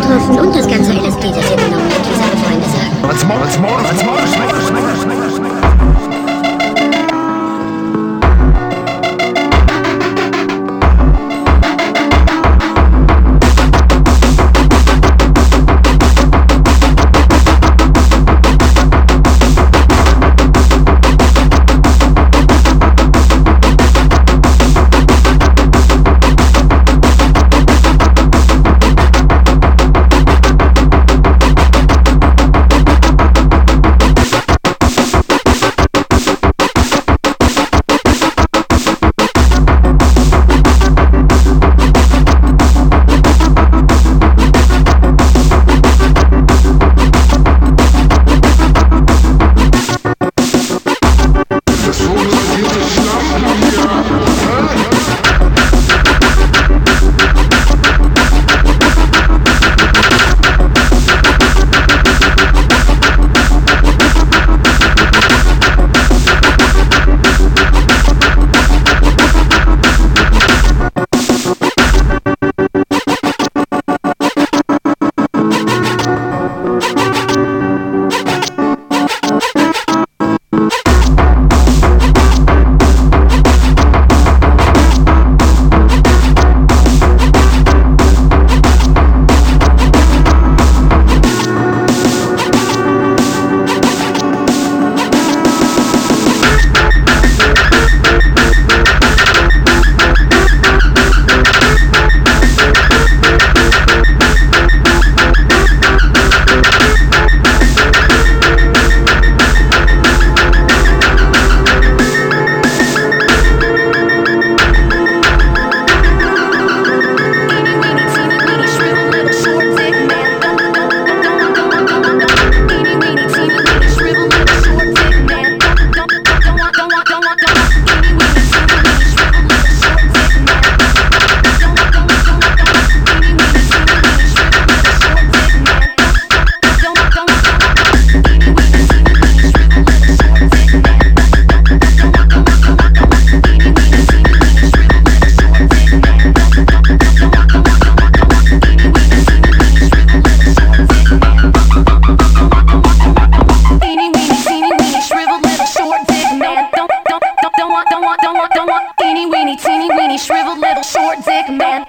getroffen und das ganze LSD, das ihr habt, wie seine Freunde sagen. What's more, what's more, what's more? shriveled little short dick man.